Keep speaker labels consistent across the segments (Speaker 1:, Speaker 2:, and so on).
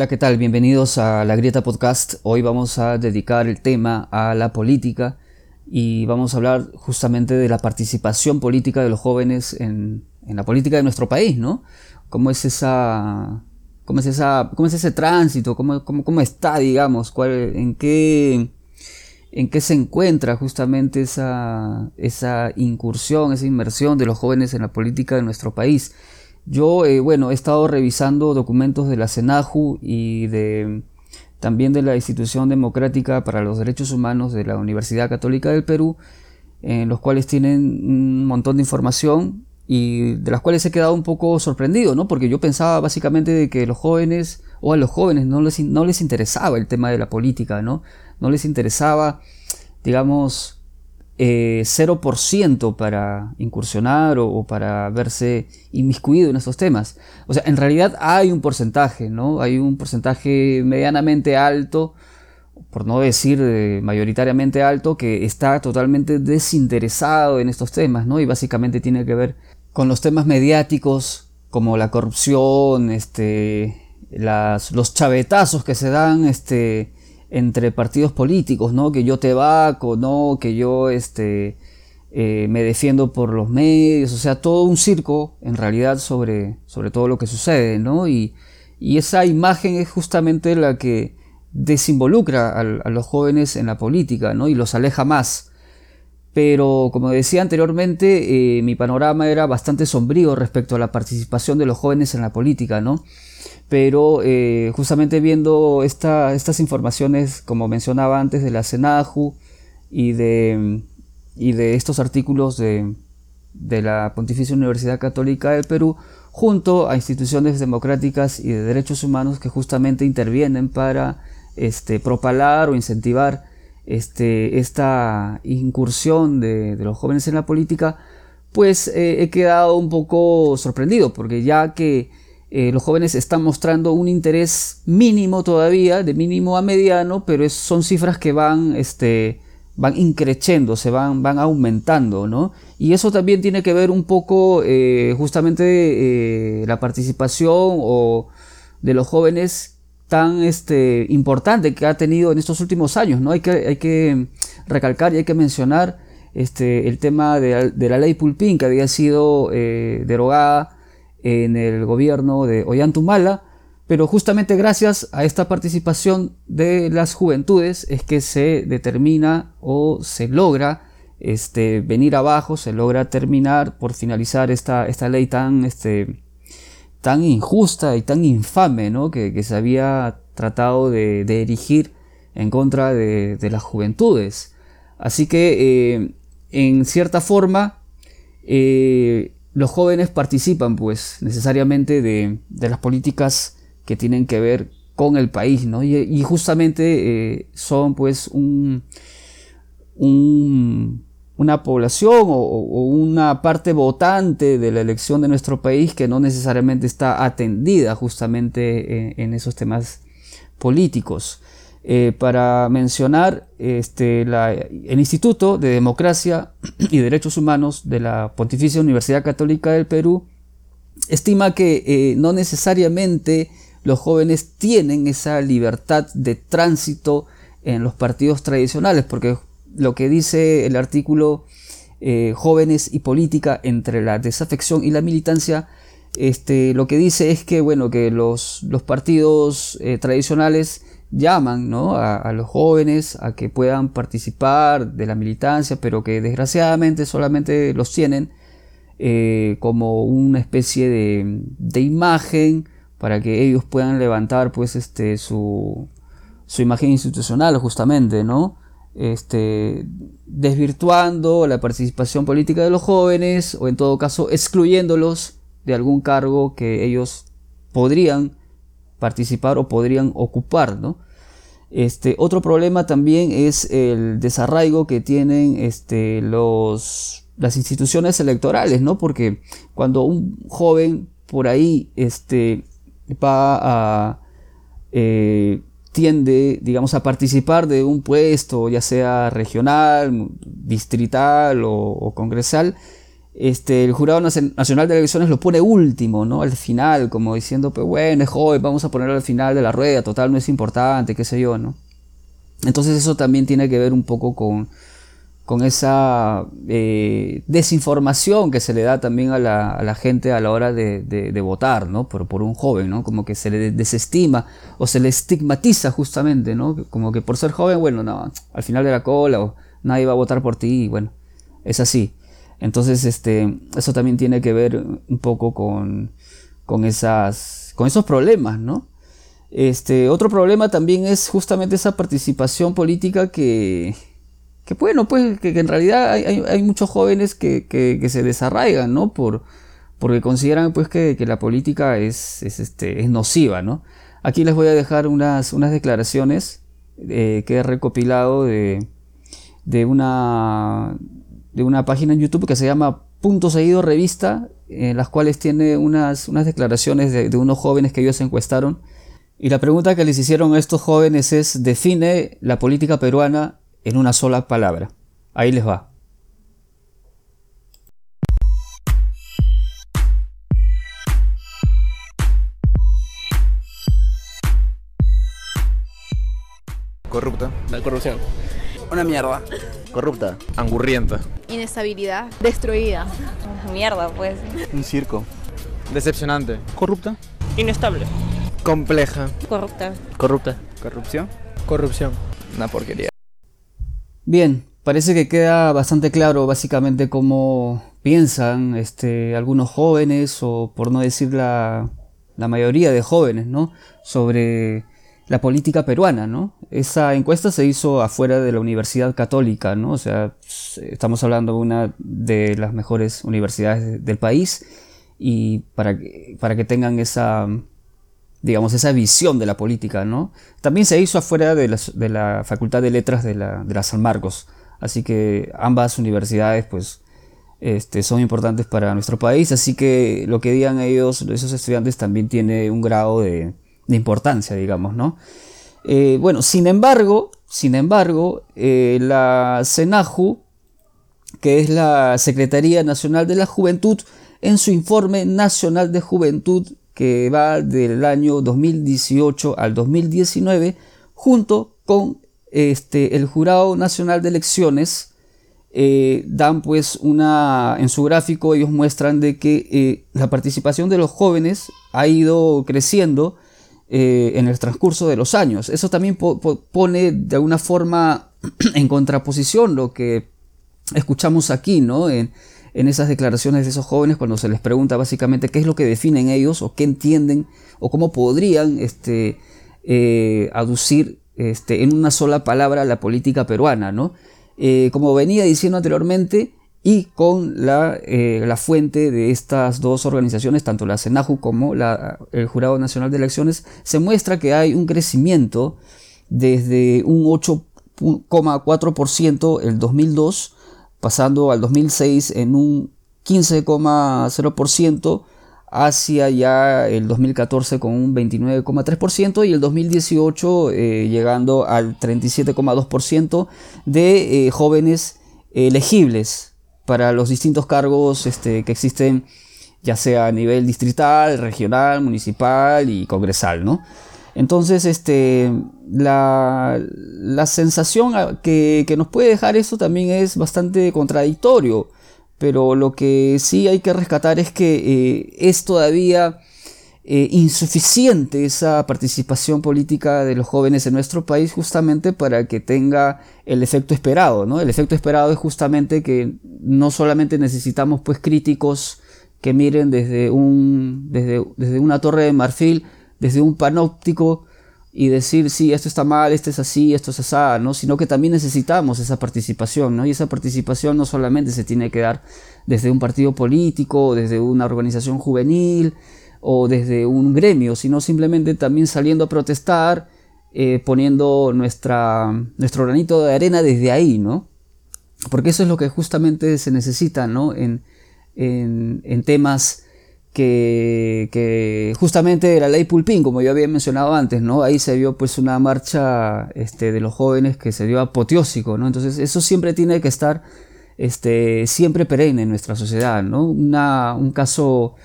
Speaker 1: Hola, ¿qué tal? Bienvenidos a la Grieta Podcast. Hoy vamos a dedicar el tema a la política y vamos a hablar justamente de la participación política de los jóvenes en, la política de nuestro país, ¿no? ¿Cómo es esa... ¿Cómo es, esa, cómo es ese tránsito? ¿Cómo, cómo, está, digamos? Cuál, en, qué, ¿En qué se encuentra justamente esa, esa incursión, esa inmersión de los jóvenes en la política de nuestro país? Yo, eh, bueno, he estado revisando documentos de la CENAJU y de también de la Institución Democrática para los Derechos Humanos de la Universidad Católica del Perú, en los cuales tienen un montón de información y de las cuales he quedado un poco sorprendido, ¿no? Porque yo pensaba básicamente de que los jóvenes o a los jóvenes no les, no les interesaba el tema de la política, ¿no? No les interesaba, digamos, 0% eh, para incursionar o, para verse inmiscuido en estos temas. O sea, en realidad hay un porcentaje, ¿no? Hay un porcentaje medianamente alto, por no decir eh, mayoritariamente alto, que está totalmente desinteresado en estos temas, ¿no? Y básicamente tiene que ver con los temas mediáticos como la corrupción, este, las, los chavetazos que se dan, este, entre partidos políticos, ¿no? Que yo te vaco, ¿no? Que yo este, eh, me defiendo por los medios, o sea, todo un circo en realidad sobre, sobre todo lo que sucede, ¿no? Y, esa imagen es justamente la que desinvolucra a, los jóvenes en la política, ¿no? Y los aleja más. Pero como decía anteriormente, eh, mi panorama era bastante sombrío respecto a la participación de los jóvenes en la política, ¿no? Pero eh, justamente viendo estas informaciones, como mencionaba antes, de la CENAJU y de, y de estos artículos de, la Pontificia Universidad Católica del Perú, junto a instituciones democráticas y de derechos humanos que justamente intervienen para este, propalar o incentivar este, esta incursión de, los jóvenes en la política, pues eh, he quedado un poco sorprendido, porque ya que eh, los jóvenes están mostrando un interés mínimo todavía, de mínimo a mediano, pero son cifras que van, este, van increciendo, se van, van aumentando. Y eso también tiene que ver un poco eh, justamente eh, la participación de los jóvenes tan este, importante que ha tenido en estos últimos años. Hay que, hay que recalcar y hay que mencionar este, el tema de, de la ley Pulpín que había sido derogada en el gobierno de Ollantumala, pero justamente gracias a esta participación de las juventudes es que se determina o se logra este, venir abajo, se logra terminar por finalizar esta, esta ley tan, este, tan injusta y tan infame ¿no? que, se había tratado de, erigir en contra de, las juventudes. Así que, eh, en cierta forma, eh, los jóvenes participan pues necesariamente de, las políticas que tienen que ver con el país, ¿no? Y, justamente eh, son pues un, una población o, una parte votante de la elección de nuestro país que no necesariamente está atendida justamente en esos temas políticos. Eh, para mencionar este, el Instituto de Democracia y Derechos Humanos de la Pontificia Universidad Católica del Perú estima que eh, no necesariamente los jóvenes tienen esa libertad de tránsito en los partidos tradicionales, porque lo que dice el artículo eh, Jóvenes y Política entre la desafección y la militancia, este, lo que dice es que, bueno, que los, los partidos tradicionales llaman a, los jóvenes a que puedan participar de la militancia, pero que desgraciadamente solamente los tienen eh, como una especie de, imagen para que ellos puedan levantar pues este su, su imagen institucional justamente, ¿no? Este, desvirtuando la participación política de los jóvenes o en todo caso excluyéndolos de algún cargo que ellos podrían participar o podrían ocupar, ¿no? Este, otro problema también es el desarraigo que tienen este, los, las instituciones electorales, ¿no? Porque cuando un joven por ahí este, va a... Eh, tiende, digamos, a participar de un puesto, ya sea regional, distrital o, congresal, este, el Jurado Nacional de Elecciones lo pone último, ¿no? Al final, como diciendo, pues bueno, joven, vamos a ponerlo al final de la rueda, total, no es importante, qué sé yo, ¿no? Entonces eso también tiene que ver un poco con, con esa eh, desinformación que se le da también a la, gente a la hora de, votar, ¿no? Por, por, un joven, ¿no? Como que se le desestima o se le estigmatiza justamente, ¿no? Como que por ser joven, bueno, no, al final de la cola o nadie va a votar por ti, bueno, es así. Entonces, este, eso también tiene que ver un poco con, con, esas, con esos problemas, ¿no? Este, otro problema también es justamente esa participación política que, que bueno, pues que, en realidad hay, muchos jóvenes que, se desarraigan, ¿no? Por, porque consideran pues que, la política es, este, es nociva, ¿no? Aquí les voy a dejar unas, unas declaraciones eh, que he recopilado de, de una de una página en YouTube que se llama Punto Seguido Revista, en las cuales tiene unas, unas declaraciones de, unos jóvenes que ellos encuestaron. Y la pregunta que les hicieron a estos jóvenes es, define la política peruana en una sola palabra. Ahí les va.
Speaker 2: Corrupta.
Speaker 3: La corrupción.
Speaker 4: Una mierda.
Speaker 2: Corrupta.
Speaker 3: Angurrienta.
Speaker 5: Inestabilidad. Destruida.
Speaker 6: Mierda, pues.
Speaker 2: Un circo.
Speaker 3: Decepcionante.
Speaker 2: Corrupta.
Speaker 7: Inestable.
Speaker 3: Compleja.
Speaker 6: Corrupta.
Speaker 2: Corrupta.
Speaker 4: Corrupción.
Speaker 3: Corrupción.
Speaker 4: Una porquería.
Speaker 1: Bien, parece que queda bastante claro básicamente cómo piensan este, algunos jóvenes, o por no decir la, la mayoría de jóvenes, ¿no? Sobre la política peruana, ¿no? Esa encuesta se hizo afuera de la Universidad Católica, ¿no? O sea, estamos hablando de una de las mejores universidades del país y para que, para que tengan esa, digamos, esa visión de la política, ¿no? También se hizo afuera de la, Facultad de Letras de la, de la San Marcos, así que ambas universidades, pues, este, son importantes para nuestro país, así que lo que digan ellos, esos estudiantes, también tiene un grado de de importancia, digamos, ¿no? Eh, bueno, sin embargo, sin embargo, eh, la CENAJU, que es la Secretaría Nacional de la Juventud, en su informe nacional de juventud que va del año 2018 al 2019, junto con este, el Jurado Nacional de Elecciones, eh, dan pues una, en su gráfico ellos muestran de que la participación de los jóvenes ha ido creciendo eh, en el transcurso de los años. Eso también pone de alguna forma en contraposición lo que escuchamos aquí, ¿no? En, esas declaraciones de esos jóvenes cuando se les pregunta básicamente qué es lo que definen ellos o qué entienden o cómo podrían este, eh, aducir este, en una sola palabra la política peruana, ¿no? Eh, como venía diciendo anteriormente, y con la, eh, la, fuente de estas dos organizaciones, tanto la CENAJU como el Jurado Nacional de Elecciones, se muestra que hay un crecimiento desde un 8,4% el 2002, pasando al 2006 en un 15,0%, hacia ya el 2014 con un 29,3% y el 2018 eh, llegando al 37,2% de eh, jóvenes elegibles para los distintos cargos este, que existen, ya sea a nivel distrital, regional, municipal y congresal, ¿no? Entonces, este, la, sensación que, nos puede dejar eso también es bastante contradictorio, pero lo que sí hay que rescatar es que eh, es todavía eh, insuficiente esa participación política de los jóvenes en nuestro país justamente para que tenga el efecto esperado, ¿no? El efecto esperado es justamente que no solamente necesitamos pues críticos que miren desde, un, desde, desde una torre de marfil, desde un panóptico y decir, sí, esto está mal, esto es así, esto es así, ¿no? Sino que también necesitamos esa participación, ¿no? Y esa participación no solamente se tiene que dar desde un partido político, desde una organización juvenil, o desde un gremio, sino simplemente también saliendo a protestar, eh, poniendo nuestra, nuestro granito de arena desde ahí, ¿no? Porque eso es lo que justamente se necesita, ¿no? En, en, temas que, que, justamente la ley Pulpín, como yo había mencionado antes, ¿no? Ahí se vio pues una marcha este, de los jóvenes que se dio apoteósico, ¿no? Entonces eso siempre tiene que estar este, siempre perenne en nuestra sociedad, ¿no? un caso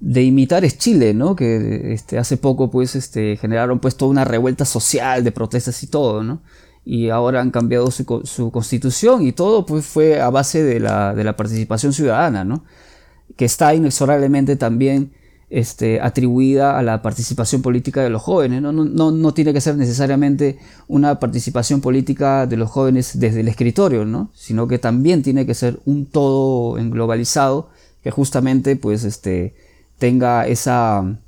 Speaker 1: de imitar es Chile, ¿no? Que este, hace poco pues este, generaron pues toda una revuelta social de protestas y todo, ¿no? Y ahora han cambiado su, constitución y todo pues fue a base de la, de la participación ciudadana, ¿no? Que está inexorablemente también este, atribuida a la participación política de los jóvenes. ¿no? No, no, tiene que ser necesariamente una participación política de los jóvenes desde el escritorio, ¿no? sino que también tiene que ser un todo globalizado que justamente pues, este, tenga esa,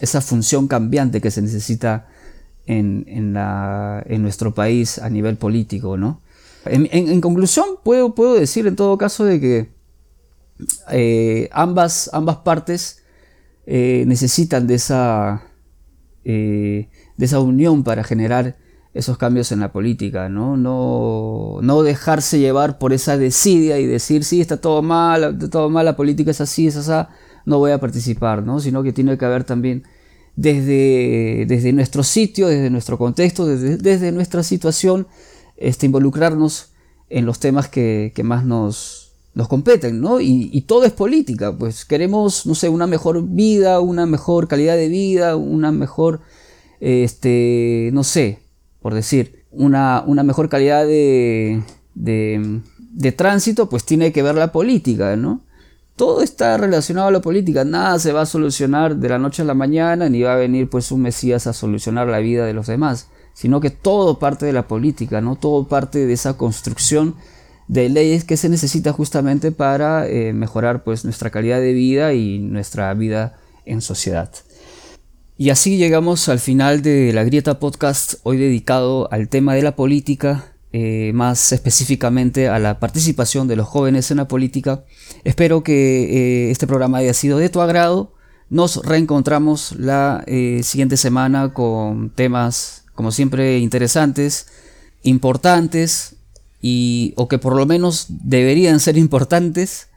Speaker 1: esa función cambiante que se necesita en, en, la, en nuestro país a nivel político. ¿no? En, conclusión, puedo, puedo decir en todo caso de que eh, ambas, ambas partes eh, necesitan de esa, eh, de esa unión para generar esos cambios en la política, ¿no? No, no dejarse llevar por esa desidia y decir, sí, está todo mal, todo mal, la política es así, es así, no voy a participar, ¿no? Sino que tiene que haber también desde, desde nuestro sitio, desde nuestro contexto, desde, desde nuestra situación, este, involucrarnos en los temas que, que más nos, nos competen, ¿no? Y, todo es política, pues queremos, no sé, una mejor vida, una mejor calidad de vida, una mejor, este, no sé, por decir, una, una mejor calidad de, de, de, tránsito, pues tiene que ver la política, ¿no? Todo está relacionado a la política, nada se va a solucionar de la noche a la mañana, ni va a venir pues un Mesías a solucionar la vida de los demás, sino que todo parte de la política, ¿no? Todo parte de esa construcción de leyes que se necesita justamente para eh, mejorar pues nuestra calidad de vida y nuestra vida en sociedad. Y así llegamos al final de la Grieta Podcast, hoy dedicado al tema de la política, eh, más específicamente a la participación de los jóvenes en la política. Espero que eh, este programa haya sido de tu agrado. Nos reencontramos la siguiente semana con temas, como siempre, interesantes, importantes y, o que por lo menos deberían ser importantes,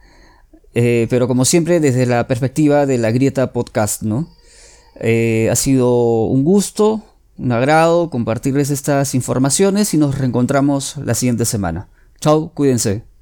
Speaker 1: eh, pero como siempre desde la perspectiva de la Grieta Podcast, ¿no? Eh, ha sido un gusto, un agrado compartirles estas informaciones y nos reencontramos la siguiente semana. Chao, cuídense.